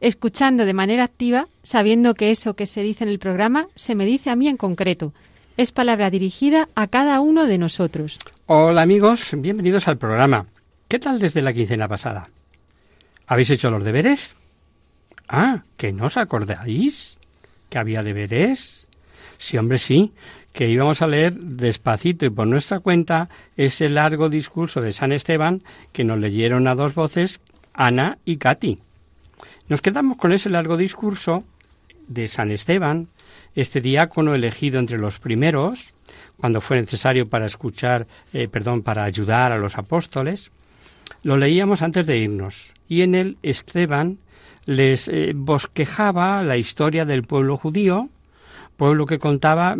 Escuchando de manera activa, sabiendo que eso que se dice en el programa se me dice a mí en concreto. Es palabra dirigida a cada uno de nosotros. Hola amigos, bienvenidos al programa. ¿Qué tal desde la quincena pasada? ¿Habéis hecho los deberes? Ah, ¿que no os acordáis? ¿Que había deberes? Sí, hombre, sí, que íbamos a leer despacito y por nuestra cuenta ese largo discurso de San Esteban que nos leyeron a dos voces Ana y Katy. Nos quedamos con ese largo discurso de San Esteban, este diácono elegido entre los primeros, cuando fue necesario para escuchar, eh, perdón, para ayudar a los apóstoles. Lo leíamos antes de irnos y en él Esteban les eh, bosquejaba la historia del pueblo judío, pueblo que contaba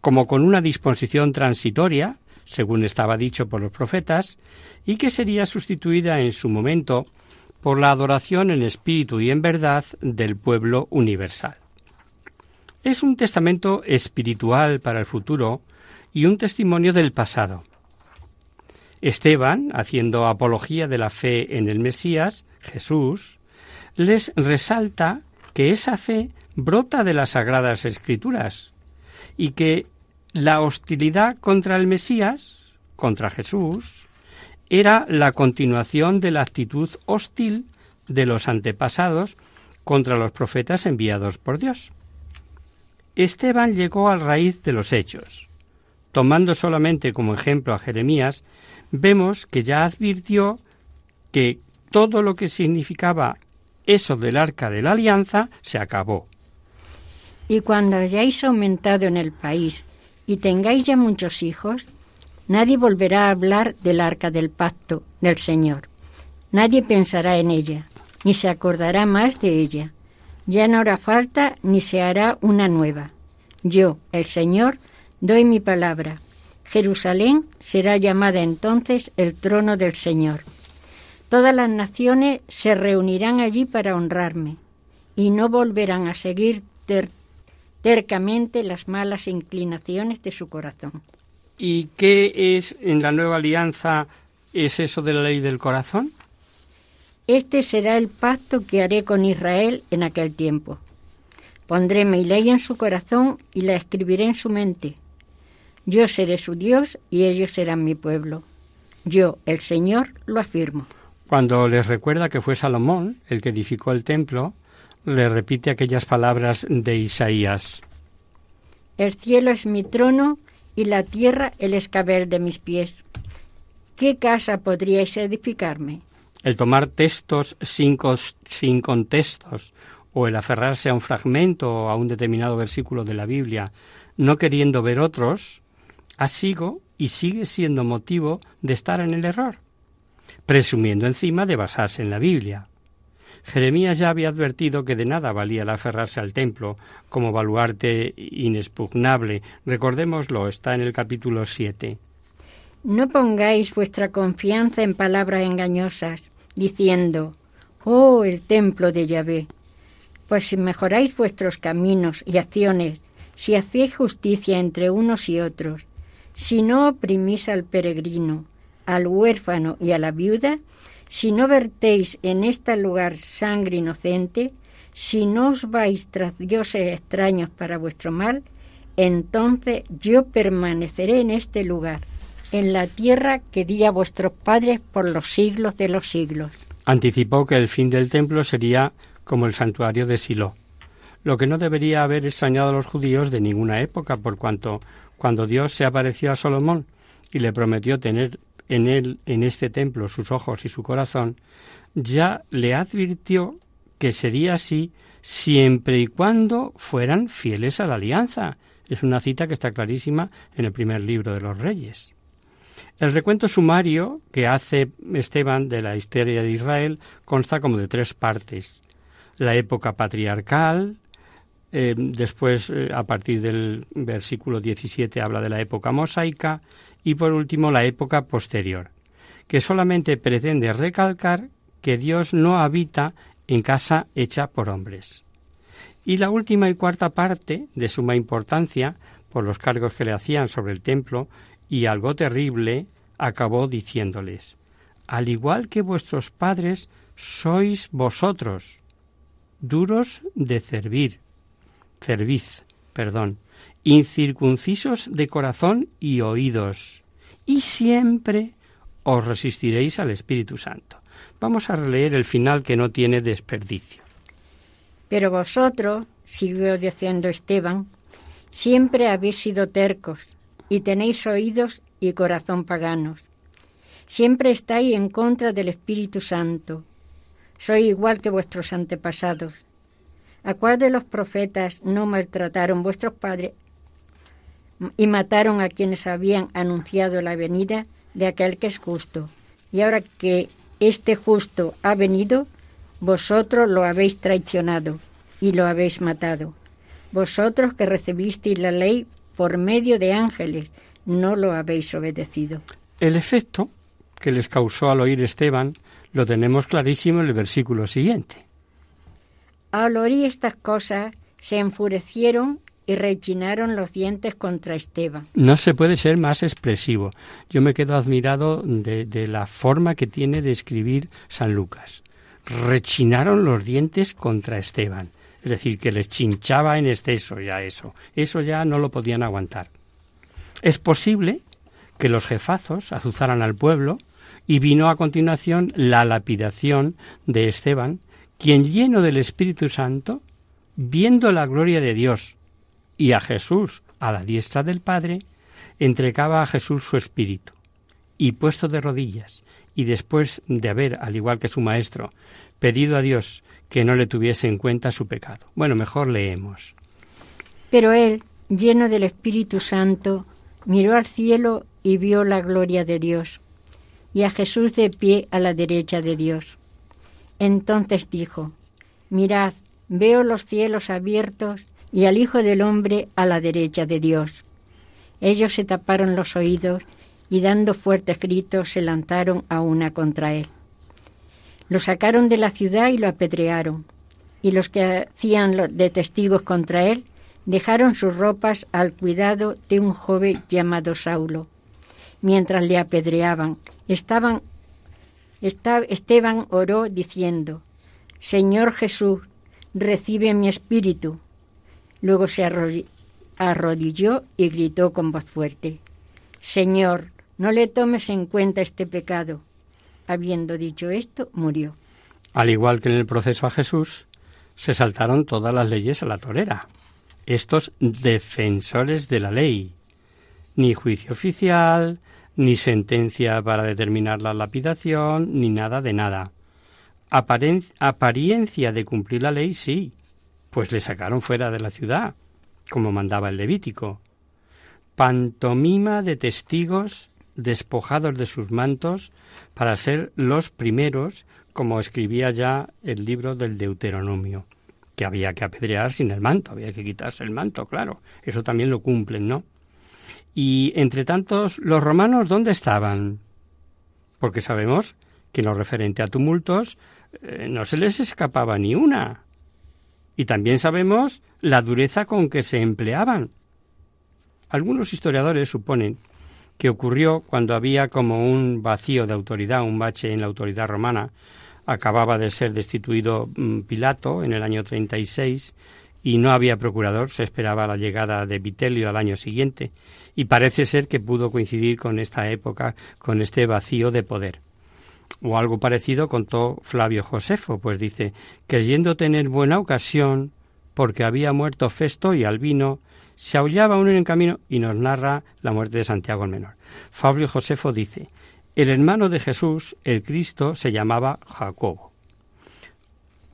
como con una disposición transitoria, según estaba dicho por los profetas, y que sería sustituida en su momento por la adoración en espíritu y en verdad del pueblo universal. Es un testamento espiritual para el futuro y un testimonio del pasado. Esteban, haciendo apología de la fe en el Mesías, Jesús, les resalta que esa fe brota de las sagradas escrituras y que la hostilidad contra el Mesías, contra Jesús, era la continuación de la actitud hostil de los antepasados contra los profetas enviados por Dios. Esteban llegó al raíz de los hechos. Tomando solamente como ejemplo a Jeremías, vemos que ya advirtió que todo lo que significaba eso del arca de la alianza se acabó. y cuando hayáis aumentado en el país y tengáis ya muchos hijos, nadie volverá a hablar del arca del pacto del Señor. Nadie pensará en ella, ni se acordará más de ella. Ya no hará falta ni se hará una nueva. Yo, el Señor, doy mi palabra. Jerusalén será llamada entonces el trono del Señor. Todas las naciones se reunirán allí para honrarme y no volverán a seguir ter- tercamente las malas inclinaciones de su corazón. ¿Y qué es en la nueva alianza? ¿Es eso de la ley del corazón? Este será el pacto que haré con Israel en aquel tiempo. Pondré mi ley en su corazón y la escribiré en su mente. Yo seré su Dios y ellos serán mi pueblo. Yo, el Señor, lo afirmo. Cuando les recuerda que fue Salomón el que edificó el templo, le repite aquellas palabras de Isaías. El cielo es mi trono y la tierra el escabel de mis pies. ¿Qué casa podríais edificarme? El tomar textos sin, sin contextos o el aferrarse a un fragmento o a un determinado versículo de la Biblia, no queriendo ver otros, ha sido y sigue siendo motivo de estar en el error, presumiendo encima de basarse en la Biblia. Jeremías ya había advertido que de nada valía el aferrarse al templo como baluarte inexpugnable. Recordémoslo, está en el capítulo 7. No pongáis vuestra confianza en palabras engañosas, diciendo, oh, el templo de Yahvé. Pues si mejoráis vuestros caminos y acciones, si hacéis justicia entre unos y otros, si no oprimís al peregrino, al huérfano y a la viuda, si no vertéis en este lugar sangre inocente, si no os vais tras dioses extraños para vuestro mal, entonces yo permaneceré en este lugar, en la tierra que di a vuestros padres por los siglos de los siglos. Anticipó que el fin del templo sería como el santuario de Silo, lo que no debería haber extrañado a los judíos de ninguna época, por cuanto cuando Dios se apareció a Salomón y le prometió tener en él, en este templo, sus ojos y su corazón, ya le advirtió que sería así siempre y cuando fueran fieles a la alianza. Es una cita que está clarísima en el primer libro de los Reyes. El recuento sumario que hace Esteban de la historia de Israel consta como de tres partes. La época patriarcal, eh, después, eh, a partir del versículo 17, habla de la época mosaica y, por último, la época posterior, que solamente pretende recalcar que Dios no habita en casa hecha por hombres. Y la última y cuarta parte, de suma importancia, por los cargos que le hacían sobre el templo, y algo terrible, acabó diciéndoles, al igual que vuestros padres, sois vosotros, duros de servir, cerviz, perdón, incircuncisos de corazón y oídos, y siempre os resistiréis al Espíritu Santo. Vamos a releer el final que no tiene desperdicio. Pero vosotros, siguió diciendo Esteban, siempre habéis sido tercos y tenéis oídos y corazón paganos. Siempre estáis en contra del Espíritu Santo. Soy igual que vuestros antepasados ¿A cuál de los profetas no maltrataron vuestros padres y mataron a quienes habían anunciado la venida de aquel que es justo? Y ahora que este justo ha venido, vosotros lo habéis traicionado y lo habéis matado. Vosotros que recibisteis la ley por medio de ángeles, no lo habéis obedecido. El efecto que les causó al oír Esteban lo tenemos clarísimo en el versículo siguiente. Al oír estas cosas, se enfurecieron y rechinaron los dientes contra Esteban. No se puede ser más expresivo. Yo me quedo admirado de, de, la forma que tiene de escribir San Lucas. Rechinaron los dientes contra Esteban. Es decir, que les chinchaba en exceso ya eso. Eso ya no lo podían aguantar. Es posible que los jefazos azuzaran al pueblo y vino a continuación la lapidación de Esteban quien lleno del Espíritu Santo, viendo la gloria de Dios y a Jesús a la diestra del Padre, entregaba a Jesús su espíritu. Y puesto de rodillas, y después de haber, al igual que su maestro, pedido a Dios que no le tuviese en cuenta su pecado. Bueno, mejor leemos. Pero él, lleno del Espíritu Santo, miró al cielo y vio la gloria de Dios, y a Jesús de pie a la derecha de Dios entonces dijo, Mirad, veo los cielos abiertos y al Hijo del Hombre a la derecha de Dios. Ellos se taparon los oídos y dando fuertes gritos se lanzaron a una contra él. Lo sacaron de la ciudad y lo apedrearon, y los que hacían de testigos contra él dejaron sus ropas al cuidado de un joven llamado Saulo. Mientras le apedreaban, estaban Esteban oró diciendo, Señor Jesús, recibe mi espíritu. Luego se arrodilló y gritó con voz fuerte, Señor, no le tomes en cuenta este pecado. Habiendo dicho esto, murió. Al igual que en el proceso a Jesús, se saltaron todas las leyes a la torera. Estos defensores de la ley. Ni juicio oficial, ni sentencia para determinar la lapidación, ni nada de nada. apariencia de cumplir la ley, sí, pues le sacaron fuera de la ciudad, como mandaba el Levítico. Pantomima de testigos despojados de sus mantos para ser los primeros, como escribía ya el libro del Deuteronomio, que había que apedrear sin el manto, había que quitarse el manto, claro, eso también lo cumplen, ¿no? Y entre tantos, los romanos, ¿dónde estaban? Porque sabemos que en lo referente a tumultos eh, no se les escapaba ni una. Y también sabemos la dureza con que se empleaban. Algunos historiadores suponen que ocurrió cuando había como un vacío de autoridad, un bache en la autoridad romana. Acababa de ser destituido mm, Pilato en el año 36 y no había procurador, se esperaba la llegada de Vitelio al año siguiente, y parece ser que pudo coincidir con esta época, con este vacío de poder. O algo parecido contó Flavio Josefo, pues dice, creyendo tener buena ocasión, porque había muerto Festo y Albino, se aullaba uno en el camino y nos narra la muerte de Santiago el Menor. Fabio Josefo dice, el hermano de Jesús, el Cristo, se llamaba Jacobo.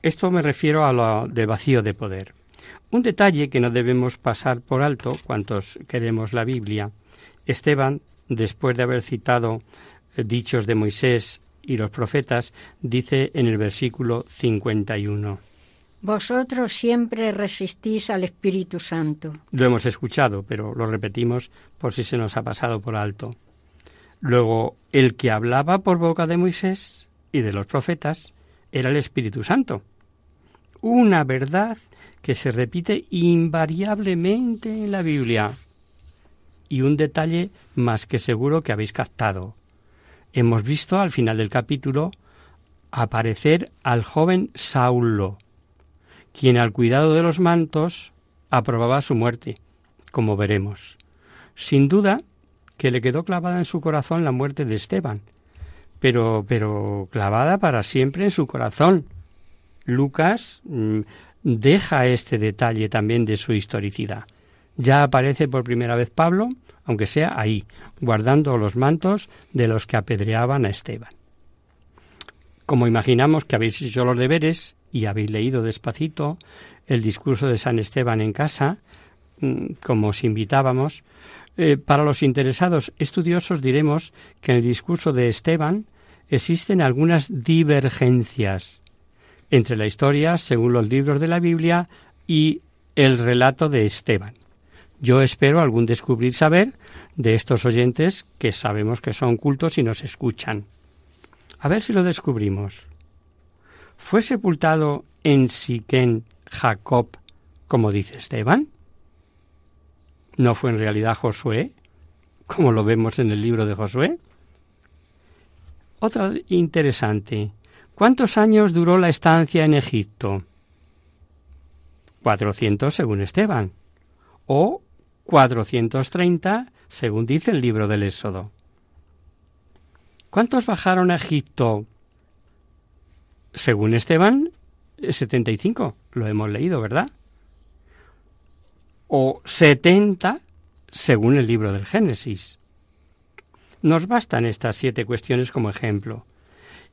Esto me refiero a lo de vacío de poder. Un detalle que no debemos pasar por alto cuantos queremos la Biblia. Esteban, después de haber citado eh, dichos de Moisés y los profetas, dice en el versículo 51. Vosotros siempre resistís al Espíritu Santo. Lo hemos escuchado, pero lo repetimos por si se nos ha pasado por alto. Luego, el que hablaba por boca de Moisés y de los profetas era el Espíritu Santo. Una verdad que se repite invariablemente en la Biblia. Y un detalle más que seguro que habéis captado. Hemos visto al final del capítulo aparecer al joven Saulo, quien al cuidado de los mantos aprobaba su muerte, como veremos. Sin duda que le quedó clavada en su corazón la muerte de Esteban, pero, pero clavada para siempre en su corazón. Lucas mm, deja este detalle también de su historicidad. Ya aparece por primera vez Pablo, aunque sea ahí, guardando los mantos de los que apedreaban a Esteban. Como imaginamos que habéis hecho los deberes y habéis leído despacito el discurso de San Esteban en casa, mm, como os invitábamos, eh, para los interesados estudiosos diremos que en el discurso de Esteban existen algunas divergencias entre la historia, según los libros de la Biblia, y el relato de Esteban. Yo espero algún descubrir saber de estos oyentes que sabemos que son cultos y nos escuchan. A ver si lo descubrimos. ¿Fue sepultado en Siquén Jacob, como dice Esteban? ¿No fue en realidad Josué, como lo vemos en el libro de Josué? Otra interesante. ¿Cuántos años duró la estancia en Egipto? Cuatrocientos según Esteban, o cuatrocientos treinta según dice el libro del Éxodo. ¿Cuántos bajaron a Egipto? Según Esteban, setenta y cinco. Lo hemos leído, ¿verdad? O setenta según el libro del Génesis. Nos bastan estas siete cuestiones como ejemplo.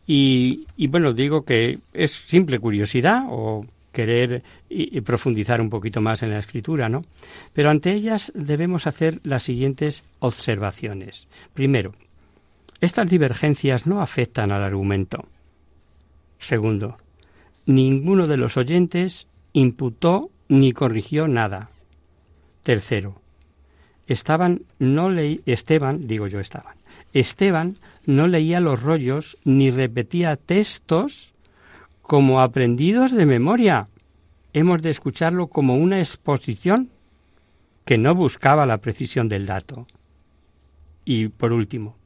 Y, bueno, digo que es simple curiosidad o querer y, profundizar un poquito más en la escritura, ¿no? Pero ante ellas debemos hacer las siguientes observaciones. Primero, estas divergencias no afectan al argumento. Segundo, ninguno de los oyentes imputó ni corrigió nada. Tercero, estaban no leí Esteban, digo yo estaban. Esteban no leía los rollos ni repetía textos como aprendidos de memoria. Hemos de escucharlo como una exposición que no buscaba la precisión del dato. Y por último,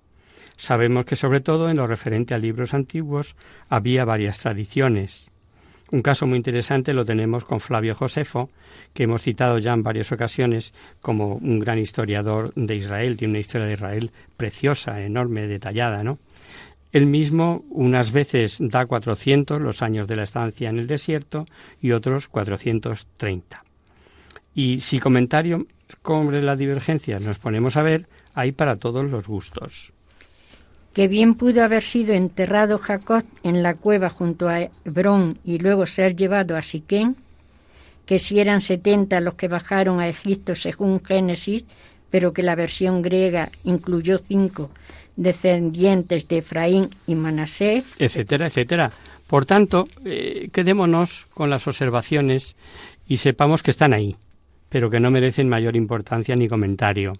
sabemos que sobre todo en lo referente a libros antiguos había varias tradiciones. Un caso muy interesante lo tenemos con Flavio Josefo, que hemos citado ya en varias ocasiones como un gran historiador de Israel, tiene una historia de Israel preciosa, enorme, detallada, ¿no? Él mismo unas veces da 400 los años de la estancia en el desierto y otros 430. Y si comentario sobre la divergencia nos ponemos a ver, hay para todos los gustos que bien pudo haber sido enterrado Jacob en la cueva junto a Hebrón y luego ser llevado a Siquén, que si eran setenta los que bajaron a Egipto según Génesis, pero que la versión griega incluyó cinco descendientes de Efraín y Manasés, etcétera, etcétera. Por tanto, eh, quedémonos con las observaciones y sepamos que están ahí, pero que no merecen mayor importancia ni comentario.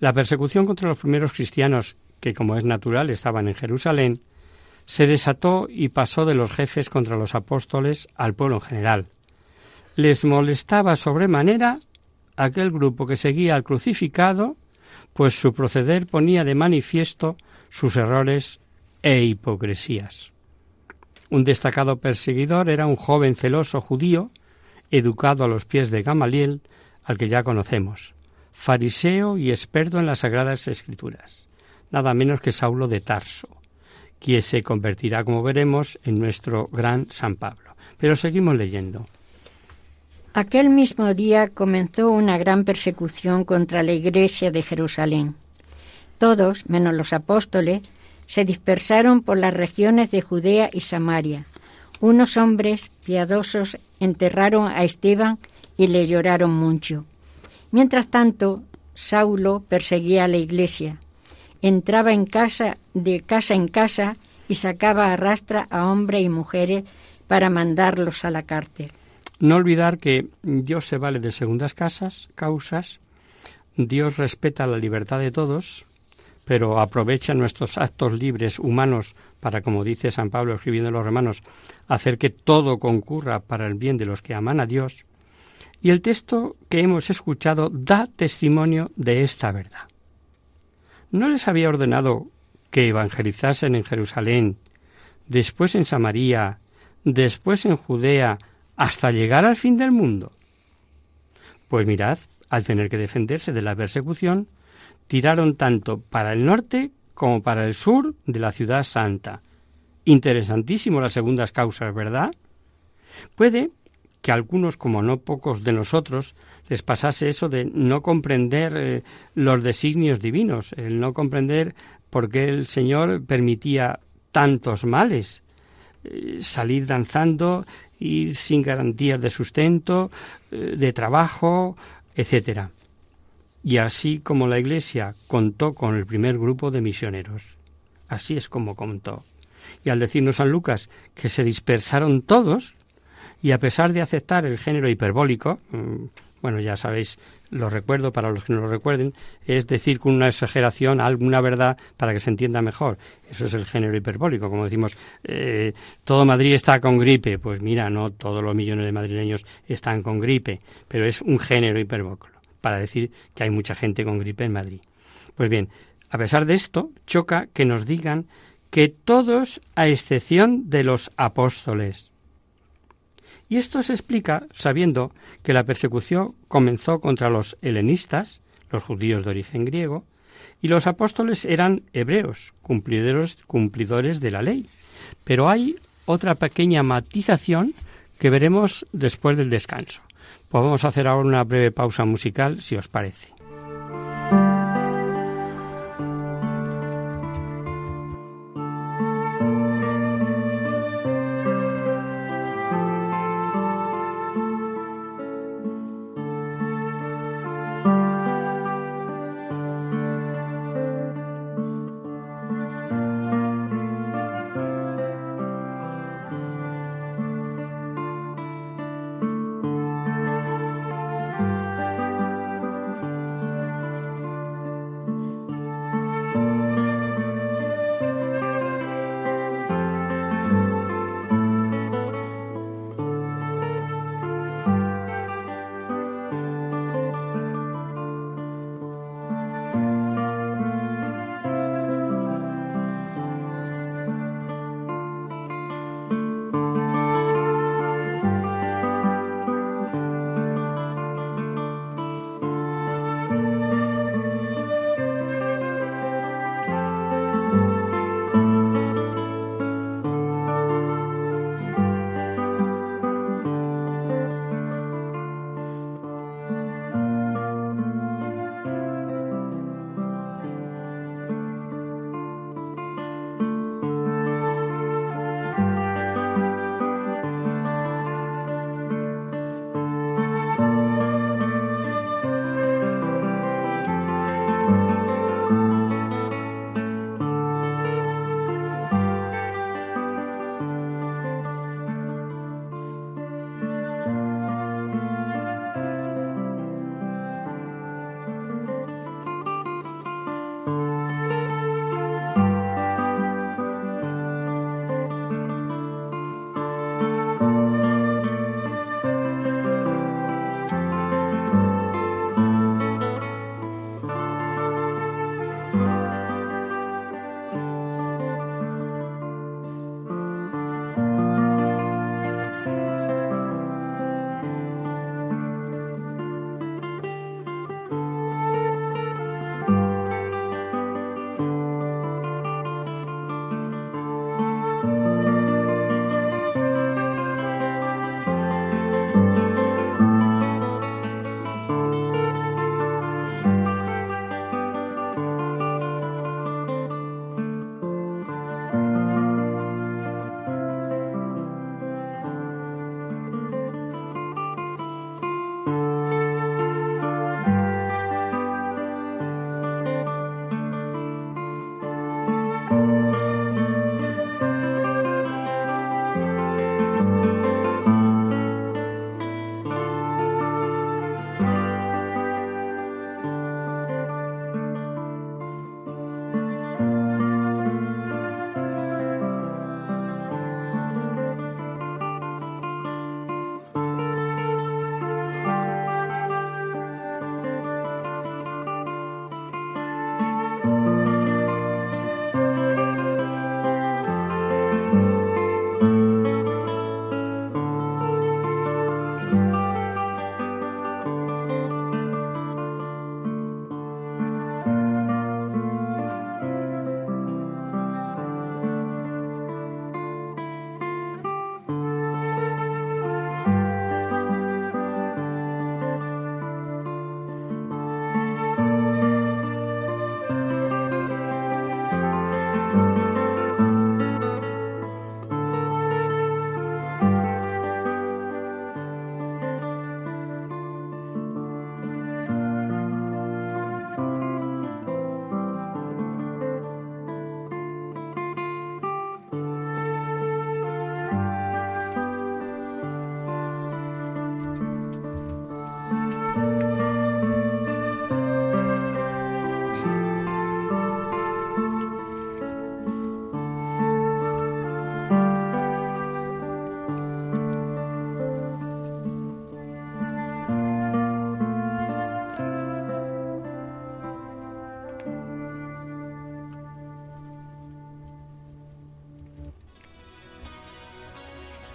La persecución contra los primeros cristianos que como es natural estaban en Jerusalén, se desató y pasó de los jefes contra los apóstoles al pueblo en general. Les molestaba sobremanera aquel grupo que seguía al crucificado, pues su proceder ponía de manifiesto sus errores e hipocresías. Un destacado perseguidor era un joven celoso judío, educado a los pies de Gamaliel, al que ya conocemos, fariseo y experto en las sagradas escrituras, nada menos que Saulo de Tarso, quien se convertirá, como veremos, en nuestro gran San Pablo. Pero seguimos leyendo. Aquel mismo día comenzó una gran persecución contra la iglesia de Jerusalén. Todos, menos los apóstoles, se dispersaron por las regiones de Judea y Samaria. Unos hombres piadosos enterraron a Esteban y le lloraron mucho. Mientras tanto, Saulo perseguía a la iglesia. Entraba en casa de casa en casa y sacaba a rastra a hombres y mujeres para mandarlos a la cárcel. No olvidar que Dios se vale de segundas casas, causas, Dios respeta la libertad de todos, pero aprovecha nuestros actos libres humanos para, como dice San Pablo escribiendo a los romanos, hacer que todo concurra para el bien de los que aman a Dios. Y el texto que hemos escuchado da testimonio de esta verdad. ¿No les había ordenado que evangelizasen en Jerusalén, después en Samaria, después en Judea, hasta llegar al fin del mundo? Pues mirad, al tener que defenderse de la persecución, tiraron tanto para el norte como para el sur de la ciudad santa. Interesantísimo las segundas causas, ¿verdad? Puede que a algunos, como no pocos de nosotros, les pasase eso de no comprender eh, los designios divinos, el no comprender por qué el Señor permitía tantos males, eh, salir danzando, ir sin garantías de sustento, eh, de trabajo, etcétera y así como la Iglesia contó con el primer grupo de misioneros. Así es como contó. Y al decirnos San Lucas que se dispersaron todos, y a pesar de aceptar el género hiperbólico, mm, bueno, ya sabéis, lo recuerdo para los que no lo recuerden, es decir con una exageración alguna verdad para que se entienda mejor. Eso es el género hiperbólico, como decimos, eh, todo Madrid está con gripe. Pues mira, no todos los millones de madrileños están con gripe, pero es un género hiperbólico para decir que hay mucha gente con gripe en Madrid. Pues bien, a pesar de esto, choca que nos digan que todos, a excepción de los apóstoles. Y esto se explica sabiendo que la persecución comenzó contra los helenistas, los judíos de origen griego, y los apóstoles eran hebreos, cumplidores, cumplidores de la ley. Pero hay otra pequeña matización que veremos después del descanso. Pues vamos a hacer ahora una breve pausa musical, si os parece.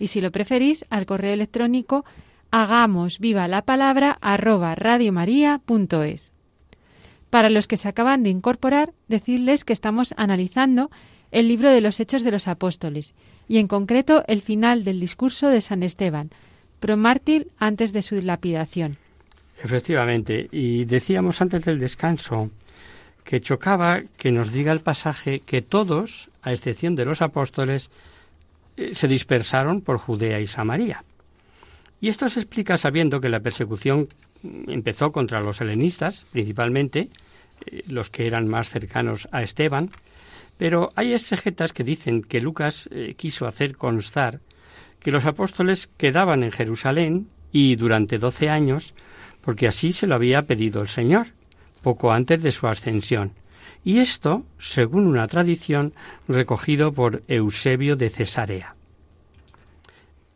y si lo preferís, al correo electrónico hagamos viva la palabra arroba radiomaria.es. Para los que se acaban de incorporar, decirles que estamos analizando el libro de los Hechos de los Apóstoles y en concreto el final del discurso de San Esteban, promártir antes de su lapidación. Efectivamente, y decíamos antes del descanso que chocaba que nos diga el pasaje que todos, a excepción de los apóstoles, se dispersaron por Judea y Samaria. Y esto se explica sabiendo que la persecución empezó contra los helenistas, principalmente, eh, los que eran más cercanos a Esteban, pero hay exegetas que dicen que Lucas eh, quiso hacer constar que los apóstoles quedaban en Jerusalén y durante doce años, porque así se lo había pedido el Señor, poco antes de su ascensión, y esto según una tradición recogido por Eusebio de Cesarea.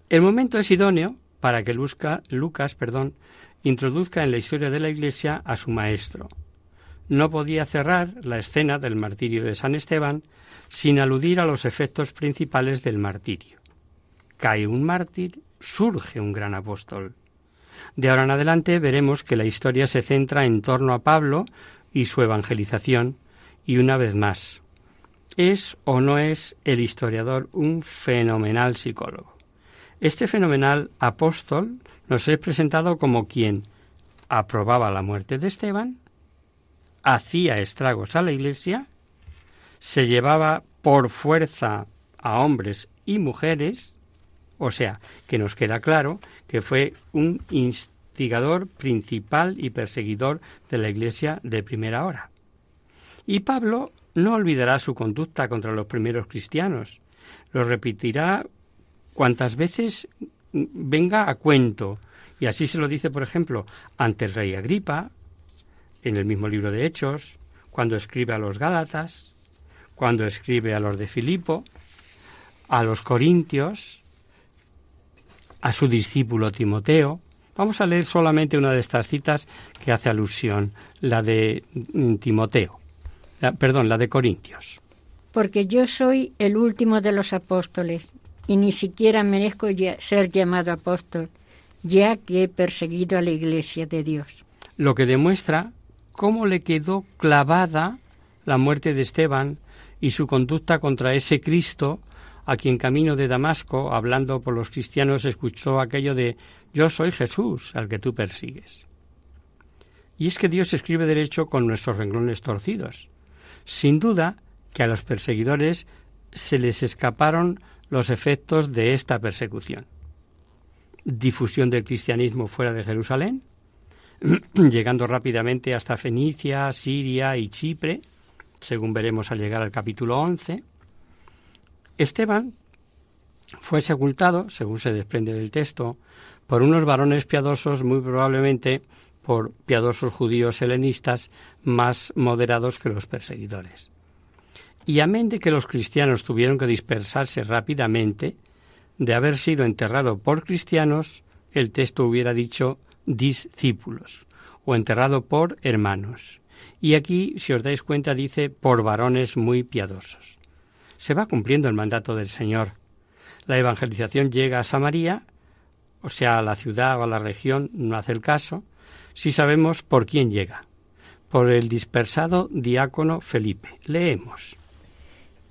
El momento es idóneo para que Lucas perdón, introduzca en la historia de la Iglesia a su maestro. No podía cerrar la escena del martirio de San Esteban sin aludir a los efectos principales del martirio. Cae un mártir, surge un gran apóstol. De ahora en adelante veremos que la historia se centra en torno a Pablo y su evangelización, y una vez más, ¿es o no es el historiador un fenomenal psicólogo? Este fenomenal apóstol nos es presentado como quien aprobaba la muerte de Esteban, hacía estragos a la iglesia, se llevaba por fuerza a hombres y mujeres, o sea, que nos queda claro que fue un instigador principal y perseguidor de la iglesia de primera hora. Y Pablo no olvidará su conducta contra los primeros cristianos. Lo repetirá cuantas veces venga a cuento. Y así se lo dice, por ejemplo, ante el rey Agripa, en el mismo libro de Hechos, cuando escribe a los Gálatas, cuando escribe a los de Filipo, a los Corintios, a su discípulo Timoteo. Vamos a leer solamente una de estas citas que hace alusión, la de Timoteo perdón, la de Corintios. Porque yo soy el último de los apóstoles y ni siquiera merezco ser llamado apóstol, ya que he perseguido a la iglesia de Dios. Lo que demuestra cómo le quedó clavada la muerte de Esteban y su conducta contra ese Cristo a quien camino de Damasco, hablando por los cristianos, escuchó aquello de Yo soy Jesús al que tú persigues. Y es que Dios escribe derecho con nuestros renglones torcidos. Sin duda que a los perseguidores se les escaparon los efectos de esta persecución. Difusión del cristianismo fuera de Jerusalén, llegando rápidamente hasta Fenicia, Siria y Chipre, según veremos al llegar al capítulo 11. Esteban fue sepultado, según se desprende del texto, por unos varones piadosos, muy probablemente por piadosos judíos helenistas más moderados que los perseguidores. Y amén de que los cristianos tuvieron que dispersarse rápidamente, de haber sido enterrado por cristianos, el texto hubiera dicho discípulos, o enterrado por hermanos. Y aquí, si os dais cuenta, dice por varones muy piadosos. Se va cumpliendo el mandato del Señor. La evangelización llega a Samaria, o sea, a la ciudad o a la región, no hace el caso, si sabemos por quién llega. Por el dispersado diácono Felipe. Leemos.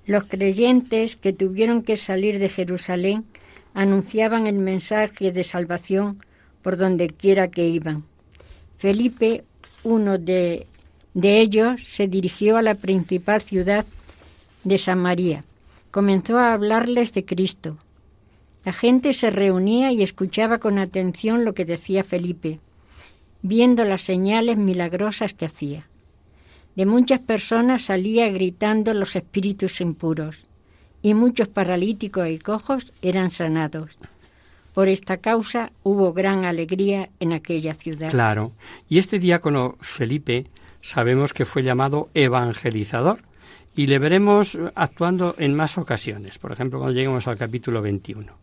Los creyentes que tuvieron que salir de Jerusalén anunciaban el mensaje de salvación por donde quiera que iban. Felipe, uno de, de ellos, se dirigió a la principal ciudad de Samaria. Comenzó a hablarles de Cristo. La gente se reunía y escuchaba con atención lo que decía Felipe viendo las señales milagrosas que hacía. De muchas personas salía gritando los espíritus impuros, y muchos paralíticos y cojos eran sanados. Por esta causa hubo gran alegría en aquella ciudad. Claro. Y este diácono Felipe sabemos que fue llamado evangelizador y le veremos actuando en más ocasiones, por ejemplo, cuando lleguemos al capítulo 21.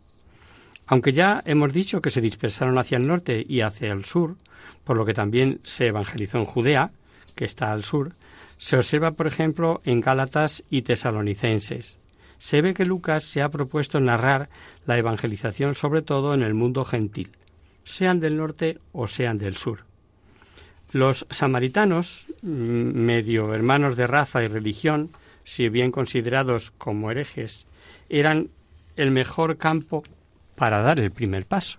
Aunque ya hemos dicho que se dispersaron hacia el norte y hacia el sur, por lo que también se evangelizó en Judea, que está al sur, se observa, por ejemplo, en Gálatas y Tesalonicenses. Se ve que Lucas se ha propuesto narrar la evangelización sobre todo en el mundo gentil, sean del norte o sean del sur. Los samaritanos, mm, medio hermanos de raza y religión, si bien considerados como herejes, eran el mejor campo para dar el primer paso.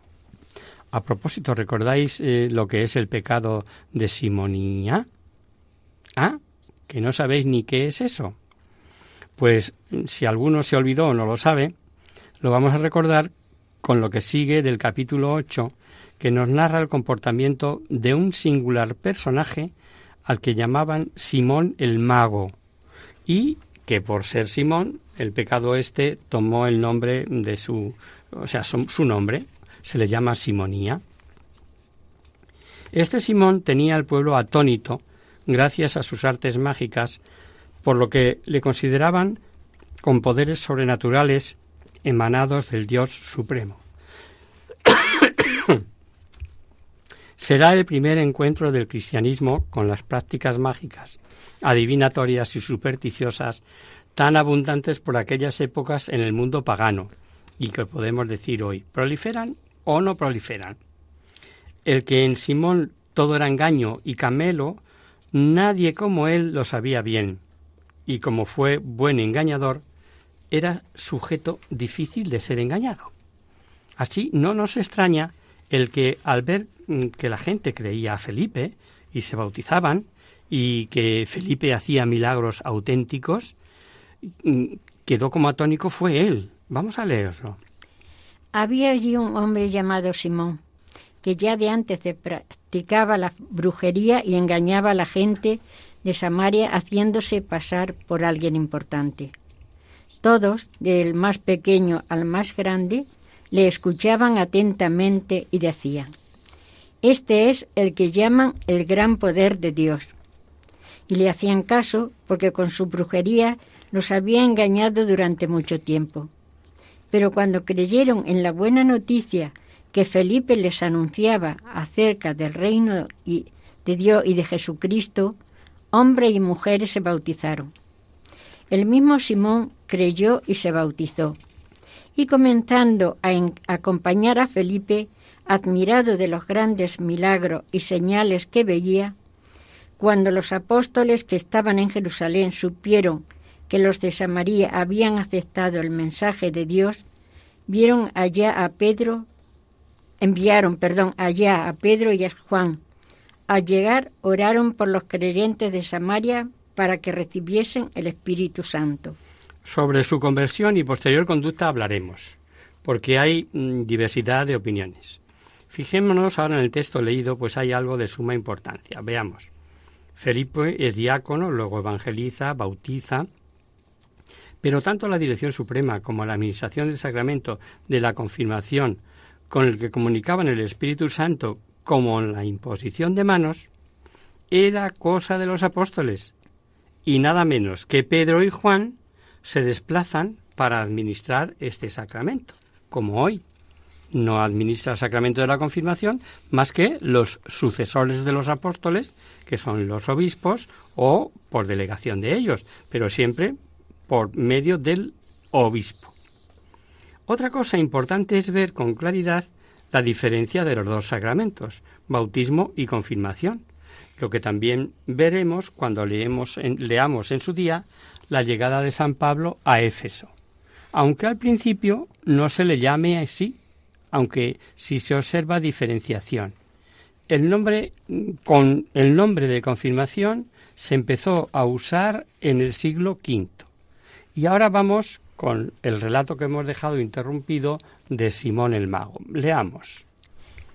A propósito, ¿recordáis eh, lo que es el pecado de simonía? Ah, que no sabéis ni qué es eso. Pues si alguno se olvidó o no lo sabe, lo vamos a recordar con lo que sigue del capítulo 8, que nos narra el comportamiento de un singular personaje al que llamaban Simón el Mago, y que por ser Simón, el pecado este tomó el nombre de su, o sea, su nombre, se le llama Simonía. Este Simón tenía al pueblo atónito gracias a sus artes mágicas, por lo que le consideraban con poderes sobrenaturales emanados del Dios Supremo. Será el primer encuentro del cristianismo con las prácticas mágicas, adivinatorias y supersticiosas tan abundantes por aquellas épocas en el mundo pagano, y que podemos decir hoy, ¿proliferan o no proliferan? El que en Simón todo era engaño y camelo, nadie como él lo sabía bien, y como fue buen engañador, era sujeto difícil de ser engañado. Así no nos extraña el que al ver mm, que la gente creía a Felipe y se bautizaban, y que Felipe hacía milagros auténticos, mm, quedó como atónico fue él. Vamos a leerlo. Había allí un hombre llamado Simón, que ya de antes de practicaba la brujería y engañaba a la gente de Samaria haciéndose pasar por alguien importante. Todos, del más pequeño al más grande, le escuchaban atentamente y decían, Este es el que llaman el gran poder de Dios y le hacían caso porque con su brujería los había engañado durante mucho tiempo. Pero cuando creyeron en la buena noticia que Felipe les anunciaba acerca del reino de Dios y de Jesucristo, hombres y mujeres se bautizaron. El mismo Simón creyó y se bautizó. Y comenzando a acompañar a Felipe, admirado de los grandes milagros y señales que veía, cuando los apóstoles que estaban en Jerusalén supieron que los de Samaria habían aceptado el mensaje de Dios, vieron allá a Pedro, enviaron, perdón, allá a Pedro y a Juan. Al llegar oraron por los creyentes de Samaria para que recibiesen el Espíritu Santo. Sobre su conversión y posterior conducta hablaremos, porque hay mm, diversidad de opiniones. Fijémonos ahora en el texto leído, pues hay algo de suma importancia. Veamos. Felipe es diácono, luego evangeliza, bautiza, pero tanto la Dirección Suprema como la Administración del Sacramento de la Confirmación, con el que comunicaban el Espíritu Santo, como la imposición de manos, era cosa de los apóstoles, y nada menos que Pedro y Juan se desplazan para administrar este sacramento, como hoy. No administra el sacramento de la confirmación más que los sucesores de los apóstoles, que son los obispos, o por delegación de ellos, pero siempre por medio del obispo. Otra cosa importante es ver con claridad la diferencia de los dos sacramentos, bautismo y confirmación, lo que también veremos cuando leemos leamos en su día la llegada de San Pablo a Éfeso, aunque al principio no se le llame así, aunque sí se observa diferenciación. El nombre con el nombre de confirmación se empezó a usar en el siglo V. Y ahora vamos con el relato que hemos dejado interrumpido de Simón el Mago. Leamos.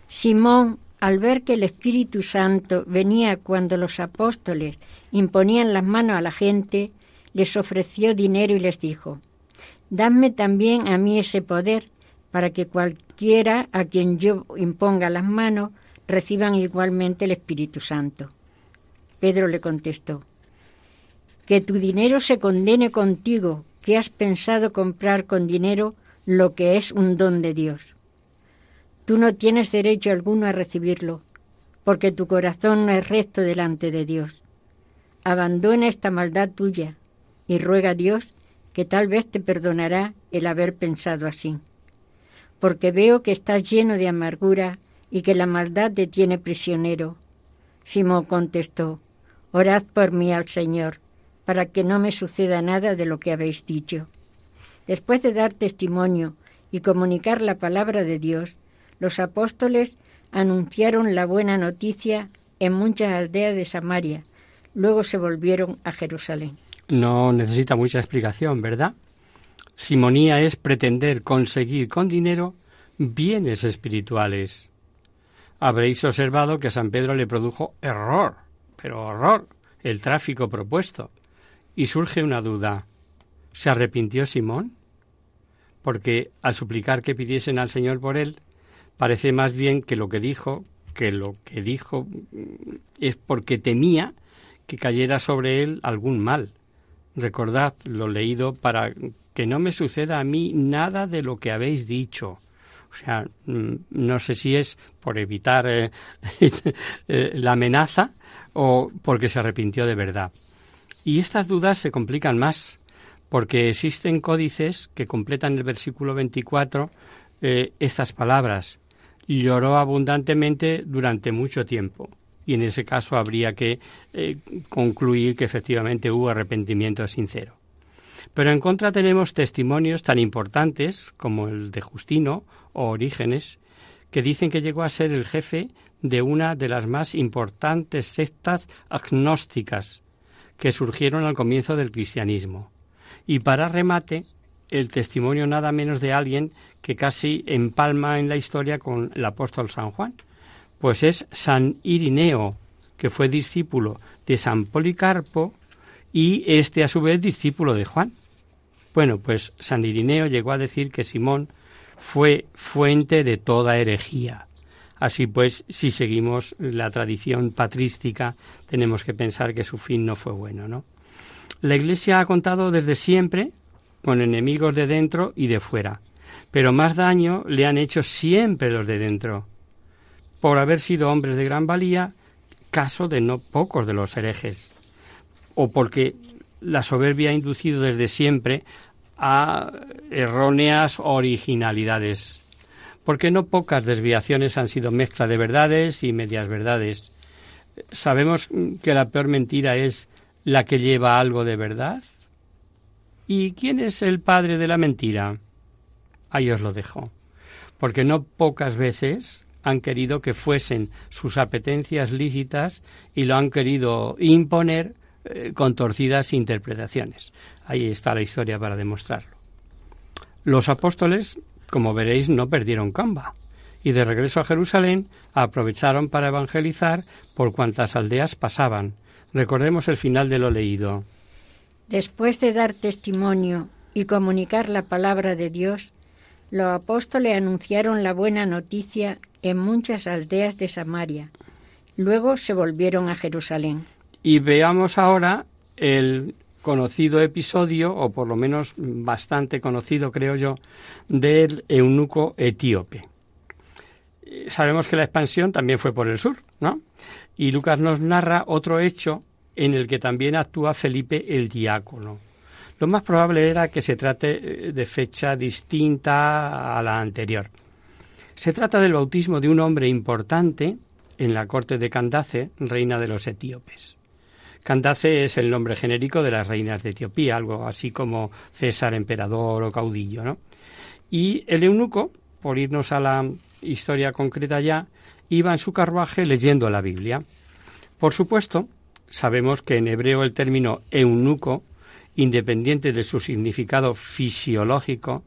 Simón, al ver que el Espíritu Santo venía cuando los apóstoles imponían las manos a la gente, les ofreció dinero y les dijo, Dadme también a mí ese poder para que cualquiera a quien yo imponga las manos reciban igualmente el Espíritu Santo. Pedro le contestó, que tu dinero se condene contigo, que has pensado comprar con dinero lo que es un don de Dios. Tú no tienes derecho alguno a recibirlo, porque tu corazón no es recto delante de Dios. Abandona esta maldad tuya y ruega a Dios que tal vez te perdonará el haber pensado así. Porque veo que estás lleno de amargura y que la maldad te tiene prisionero. Simón contestó, Orad por mí al Señor, para que no me suceda nada de lo que habéis dicho. Después de dar testimonio y comunicar la palabra de Dios, los apóstoles anunciaron la buena noticia en muchas aldeas de Samaria. Luego se volvieron a Jerusalén. No necesita mucha explicación, ¿verdad? Simonía es pretender conseguir con dinero bienes espirituales. Habréis observado que a San Pedro le produjo error, pero horror, el tráfico propuesto. Y surge una duda. ¿Se arrepintió Simón? Porque al suplicar que pidiesen al Señor por él, parece más bien que lo que dijo, que lo que dijo es porque temía que cayera sobre él algún mal. Recordad lo leído para que no me suceda a mí nada de lo que habéis dicho. O sea, mm, no sé si es por evitar eh, eh, la amenaza o porque se arrepintió de verdad. Y estas dudas se complican más, porque existen códices que completan el versículo 24 eh, estas palabras. Lloró abundantemente durante mucho tiempo. Y en ese caso habría que eh, concluir que efectivamente hubo arrepentimiento sincero. Pero en contra tenemos testimonios tan importantes como el de Justino o Orígenes, que dicen que llegó a ser el jefe de una de las más importantes sectas agnósticas que surgieron al comienzo del cristianismo. Y para remate, el testimonio nada menos de alguien que casi empalma en la historia con el apóstol San Juan, pues es San Irineo, que fue discípulo de San Policarpo y este a su vez discípulo de Juan. Bueno, pues San Irineo llegó a decir que Simón fue fuente de toda herejía. Así pues, si seguimos la tradición patrística, tenemos que pensar que su fin no fue bueno, ¿no? La Iglesia ha contado desde siempre con enemigos de dentro y de fuera, pero más daño le han hecho siempre los de dentro, por haber sido hombres de gran valía, caso de no pocos de los herejes, o porque la soberbia ha inducido desde siempre a erróneas originalidades porque no pocas desviaciones han sido mezcla de verdades y medias verdades. Sabemos que la peor mentira es la que lleva algo de verdad. ¿Y quién es el padre de la mentira? Ahí os lo dejo. Porque no pocas veces han querido que fuesen sus apetencias lícitas y lo han querido imponer eh, con torcidas interpretaciones. Ahí está la historia para demostrarlo. Los apóstoles como veréis, no perdieron Camba y de regreso a Jerusalén aprovecharon para evangelizar por cuantas aldeas pasaban. Recordemos el final de lo leído. Después de dar testimonio y comunicar la palabra de Dios, los apóstoles anunciaron la buena noticia en muchas aldeas de Samaria. Luego se volvieron a Jerusalén. Y veamos ahora el conocido episodio, o por lo menos bastante conocido, creo yo, del eunuco etíope. Sabemos que la expansión también fue por el sur, ¿no? Y Lucas nos narra otro hecho en el que también actúa Felipe el diácono. Lo más probable era que se trate eh, de fecha distinta a la anterior. Se trata del bautismo de un hombre importante en la corte de Candace, reina de los etíopes. Candace es el nombre genérico de las reinas de Etiopía, algo así como César, emperador o caudillo, ¿no? Y el eunuco, por irnos a la historia concreta ya, iba en su carruaje leyendo la Biblia. Por supuesto, sabemos que en hebreo el término eunuco, independiente de su significado fisiológico,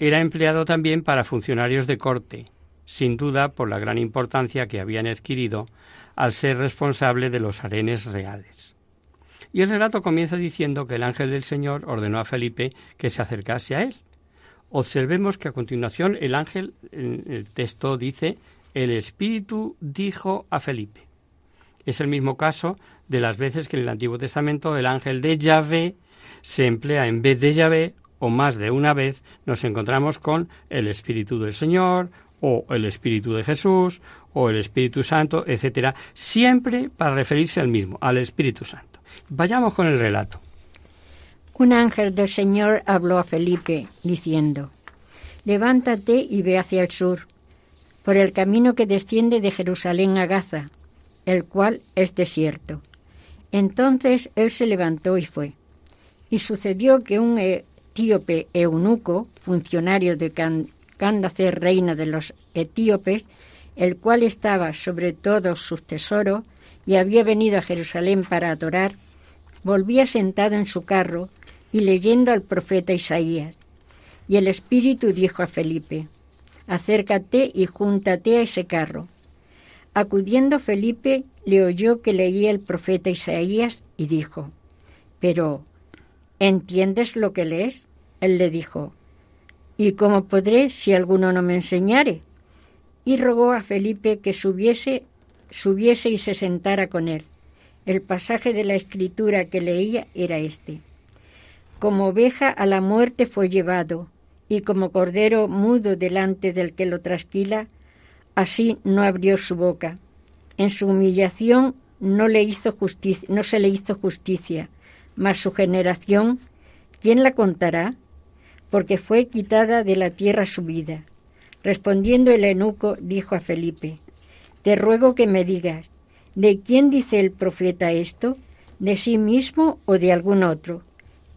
era empleado también para funcionarios de corte, sin duda por la gran importancia que habían adquirido al ser responsable de los arenes reales. Y el relato comienza diciendo que el ángel del Señor ordenó a Felipe que se acercase a él. Observemos que a continuación el ángel, en el texto dice, el Espíritu dijo a Felipe. Es el mismo caso de las veces que en el Antiguo Testamento el ángel de Yahvé se emplea en vez de Yahvé o más de una vez nos encontramos con el Espíritu del Señor o el Espíritu de Jesús o el Espíritu Santo, etcétera, siempre para referirse al mismo, al Espíritu Santo. Vayamos con el relato. Un ángel del Señor habló a Felipe, diciendo, Levántate y ve hacia el sur, por el camino que desciende de Jerusalén a Gaza, el cual es desierto. Entonces él se levantó y fue. Y sucedió que un etíope eunuco, funcionario de Candace, reina de los etíopes, el cual estaba sobre todos sus tesoros y había venido a Jerusalén para adorar, volvía sentado en su carro y leyendo al profeta Isaías. Y el Espíritu dijo a Felipe, acércate y júntate a ese carro. Acudiendo Felipe, le oyó que leía el profeta Isaías y dijo, Pero, ¿entiendes lo que lees? Él le dijo, ¿Y cómo podré si alguno no me enseñare? Y rogó a Felipe que subiese, subiese y se sentara con él. El pasaje de la escritura que leía era este. Como oveja a la muerte fue llevado, y como cordero mudo delante del que lo trasquila, así no abrió su boca. En su humillación no, le hizo no se le hizo justicia, mas su generación, ¿quién la contará? Porque fue quitada de la tierra su vida. Respondiendo el eunuco, dijo a Felipe, Te ruego que me digas, ¿de quién dice el profeta esto? ¿De sí mismo o de algún otro?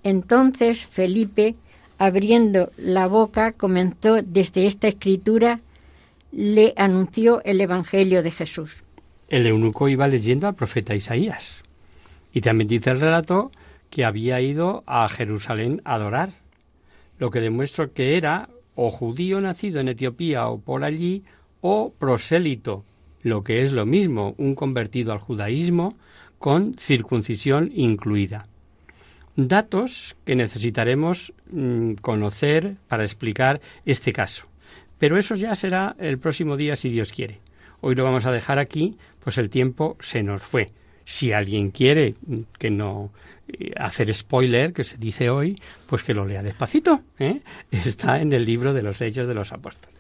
Entonces Felipe, abriendo la boca, comenzó desde esta escritura, le anunció el Evangelio de Jesús. El eunuco iba leyendo al profeta Isaías. Y también dice el relato que había ido a Jerusalén a adorar, lo que demuestra que era o judío nacido en Etiopía o por allí, o prosélito, lo que es lo mismo, un convertido al judaísmo con circuncisión incluida. Datos que necesitaremos mm, conocer para explicar este caso. Pero eso ya será el próximo día si Dios quiere. Hoy lo vamos a dejar aquí, pues el tiempo se nos fue. Si alguien quiere que no eh, hacer spoiler, que se dice hoy, pues que lo lea despacito. ¿eh? Está en el libro de los Hechos de los Apóstoles.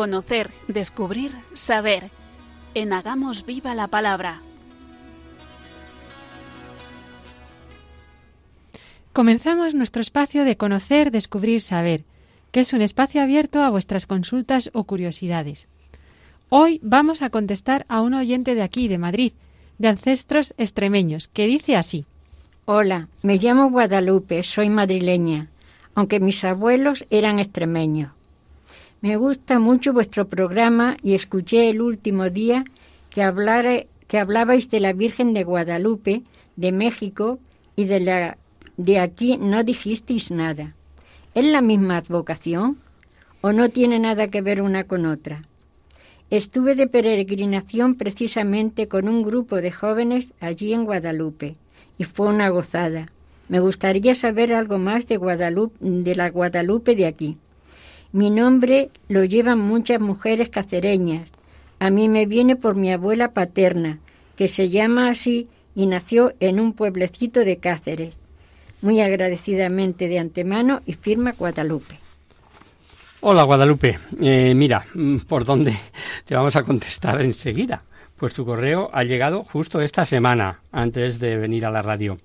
Conocer, descubrir, saber. En Hagamos Viva la Palabra. Comenzamos nuestro espacio de conocer, descubrir, saber, que es un espacio abierto a vuestras consultas o curiosidades. Hoy vamos a contestar a un oyente de aquí, de Madrid, de ancestros extremeños, que dice así. Hola, me llamo Guadalupe, soy madrileña, aunque mis abuelos eran extremeños. Me gusta mucho vuestro programa y escuché el último día que, que hablabais de la Virgen de Guadalupe, de México y de la de aquí no dijisteis nada. ¿Es la misma advocación o no tiene nada que ver una con otra? Estuve de peregrinación precisamente con un grupo de jóvenes allí en Guadalupe y fue una gozada. Me gustaría saber algo más de Guadalupe, de la Guadalupe de aquí. Mi nombre lo llevan muchas mujeres cacereñas. A mí me viene por mi abuela paterna, que se llama así y nació en un pueblecito de Cáceres. Muy agradecidamente de antemano y firma Guadalupe. Hola Guadalupe, eh, mira, mm, ¿por dónde te vamos a contestar enseguida? Pues tu correo ha llegado justo esta semana, antes de venir a la radio.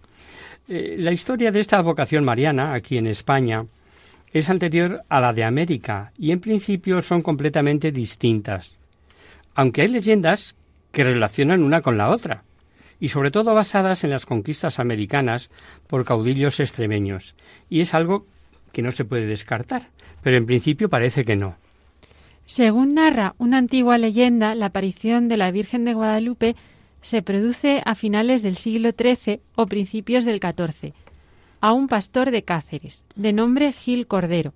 Eh, la historia de esta vocación mariana aquí en España es anterior a la de América y en principio son completamente distintas, aunque hay leyendas que relacionan una con la otra, y sobre todo basadas en las conquistas americanas por caudillos extremeños, y es algo que no se puede descartar pero en principio parece que no. Según narra una antigua leyenda, la aparición de la Virgen de Guadalupe se produce a finales del siglo XIII o principios del XIV, a un pastor de Cáceres, de nombre Gil Cordero.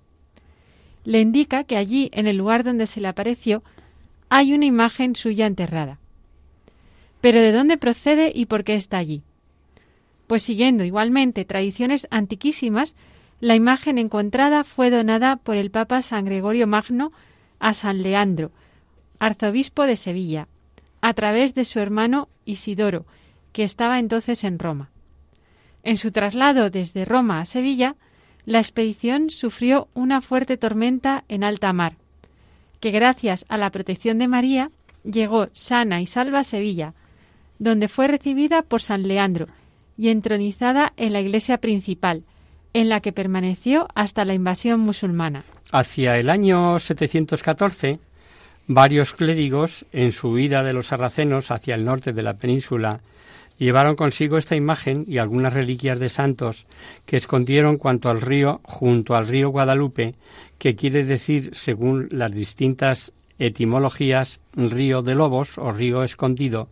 Le indica que allí, en el lugar donde se le apareció, hay una imagen suya enterrada. Pero ¿de dónde procede y por qué está allí? Pues siguiendo igualmente tradiciones antiquísimas, la imagen encontrada fue donada por el Papa San Gregorio Magno a San Leandro, arzobispo de Sevilla, a través de su hermano Isidoro, que estaba entonces en Roma. En su traslado desde Roma a Sevilla, la expedición sufrió una fuerte tormenta en alta mar, que gracias a la protección de María llegó sana y salva a Sevilla, donde fue recibida por San Leandro y entronizada en la iglesia principal, en la que permaneció hasta la invasión musulmana. Hacia el año 714, varios clérigos, en su huida de los sarracenos hacia el norte de la península, llevaron consigo esta imagen y algunas reliquias de santos que escondieron cuanto al río, junto al río Guadalupe, que quiere decir, según las distintas etimologías, río de lobos o río escondido,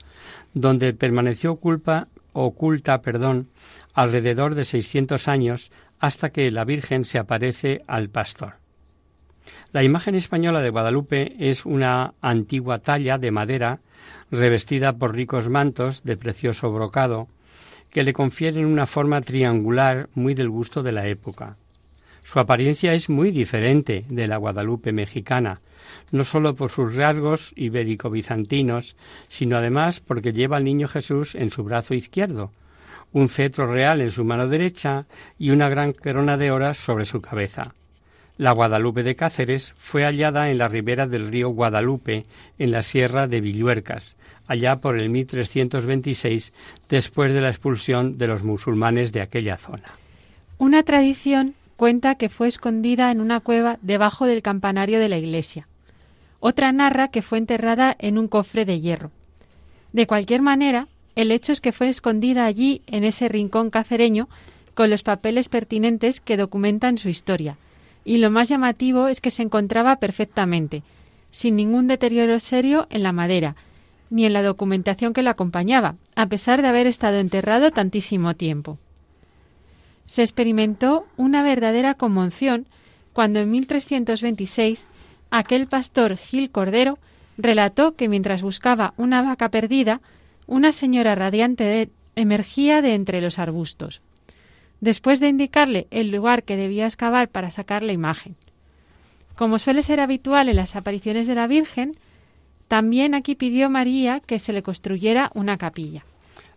donde permaneció culpa, oculta perdón, alrededor de 600 años hasta que la Virgen se aparece al pastor. La imagen española de Guadalupe es una antigua talla de madera revestida por ricos mantos de precioso brocado que le confieren una forma triangular muy del gusto de la época. Su apariencia es muy diferente de la Guadalupe mexicana, no sólo por sus rasgos ibérico-bizantinos, sino además porque lleva al niño Jesús en su brazo izquierdo, un cetro real en su mano derecha y una gran corona de horas sobre su cabeza. La Guadalupe de Cáceres fue hallada en la ribera del río Guadalupe, en la sierra de Villuercas, allá por el 1326, después de la expulsión de los musulmanes de aquella zona. Una tradición cuenta que fue escondida en una cueva debajo del campanario de la iglesia. Otra narra que fue enterrada en un cofre de hierro. De cualquier manera, el hecho es que fue escondida allí, en ese rincón cacereño, con los papeles pertinentes que documentan su historia. Y lo más llamativo es que se encontraba perfectamente, sin ningún deterioro serio en la madera, ni en la documentación que la acompañaba, a pesar de haber estado enterrado tantísimo tiempo. Se experimentó una verdadera conmoción cuando en 1326 aquel pastor Gil Cordero relató que mientras buscaba una vaca perdida, una señora radiante emergía de entre los arbustos, después de indicarle el lugar que debía excavar para sacar la imagen. Como suele ser habitual en las apariciones de la Virgen, también aquí pidió María que se le construyera una capilla.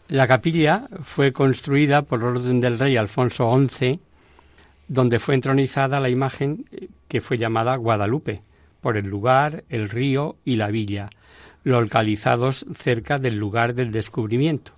La capilla fue construida por orden del rey Alfonso XI, donde fue entronizada la imagen que fue llamada Guadalupe, por el lugar, el río y la villa, localizados cerca del lugar del descubrimiento.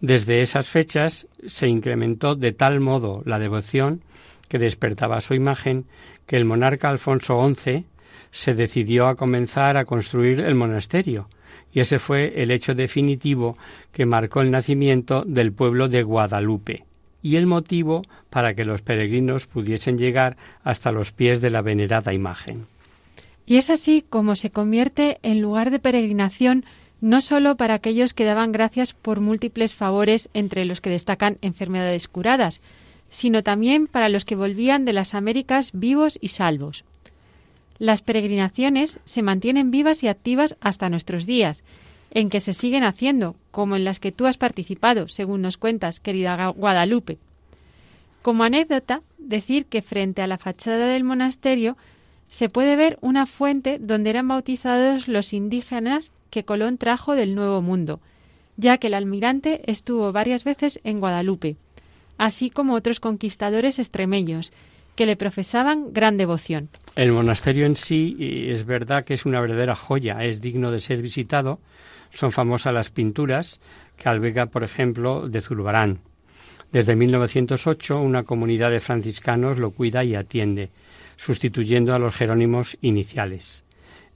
Desde esas fechas se incrementó de tal modo la devoción que despertaba su imagen que el monarca Alfonso XI se decidió a comenzar a construir el monasterio, y ese fue el hecho definitivo que marcó el nacimiento del pueblo de Guadalupe y el motivo para que los peregrinos pudiesen llegar hasta los pies de la venerada imagen. Y es así como se convierte en lugar de peregrinación no sólo para aquellos que daban gracias por múltiples favores entre los que destacan enfermedades curadas, sino también para los que volvían de las Américas vivos y salvos. Las peregrinaciones se mantienen vivas y activas hasta nuestros días, en que se siguen haciendo, como en las que tú has participado, según nos cuentas, querida Guadalupe. Como anécdota, decir que frente a la fachada del monasterio se puede ver una fuente donde eran bautizados los indígenas que Colón trajo del Nuevo Mundo, ya que el almirante estuvo varias veces en Guadalupe, así como otros conquistadores extremeños, que le profesaban gran devoción. El monasterio en sí es verdad que es una verdadera joya, es digno de ser visitado. Son famosas las pinturas que alberga, por ejemplo, de Zurbarán. Desde 1908 una comunidad de franciscanos lo cuida y atiende, sustituyendo a los jerónimos iniciales.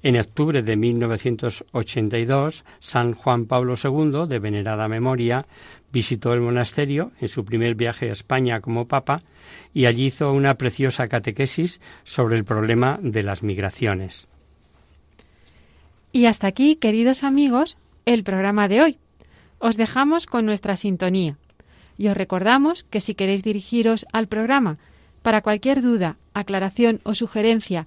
En octubre de 1982, San Juan Pablo II, de venerada memoria, visitó el monasterio en su primer viaje a España como papa y allí hizo una preciosa catequesis sobre el problema de las migraciones. Y hasta aquí, queridos amigos, el programa de hoy. Os dejamos con nuestra sintonía y os recordamos que si queréis dirigiros al programa para cualquier duda, aclaración o sugerencia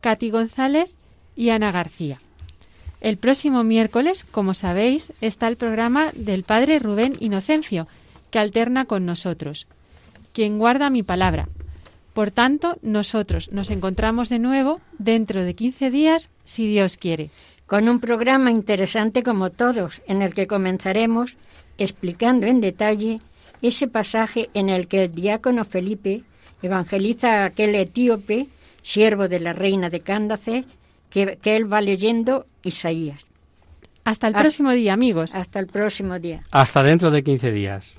Katy González y Ana García. El próximo miércoles, como sabéis, está el programa del Padre Rubén Inocencio, que alterna con nosotros. Quien guarda mi palabra. Por tanto, nosotros nos encontramos de nuevo dentro de 15 días, si Dios quiere con un programa interesante como todos, en el que comenzaremos explicando en detalle ese pasaje en el que el diácono Felipe evangeliza a aquel etíope, siervo de la reina de Cándace, que, él va leyendo Isaías. Hasta el próximo día, amigos. Hasta el próximo día. Hasta dentro de 15 días.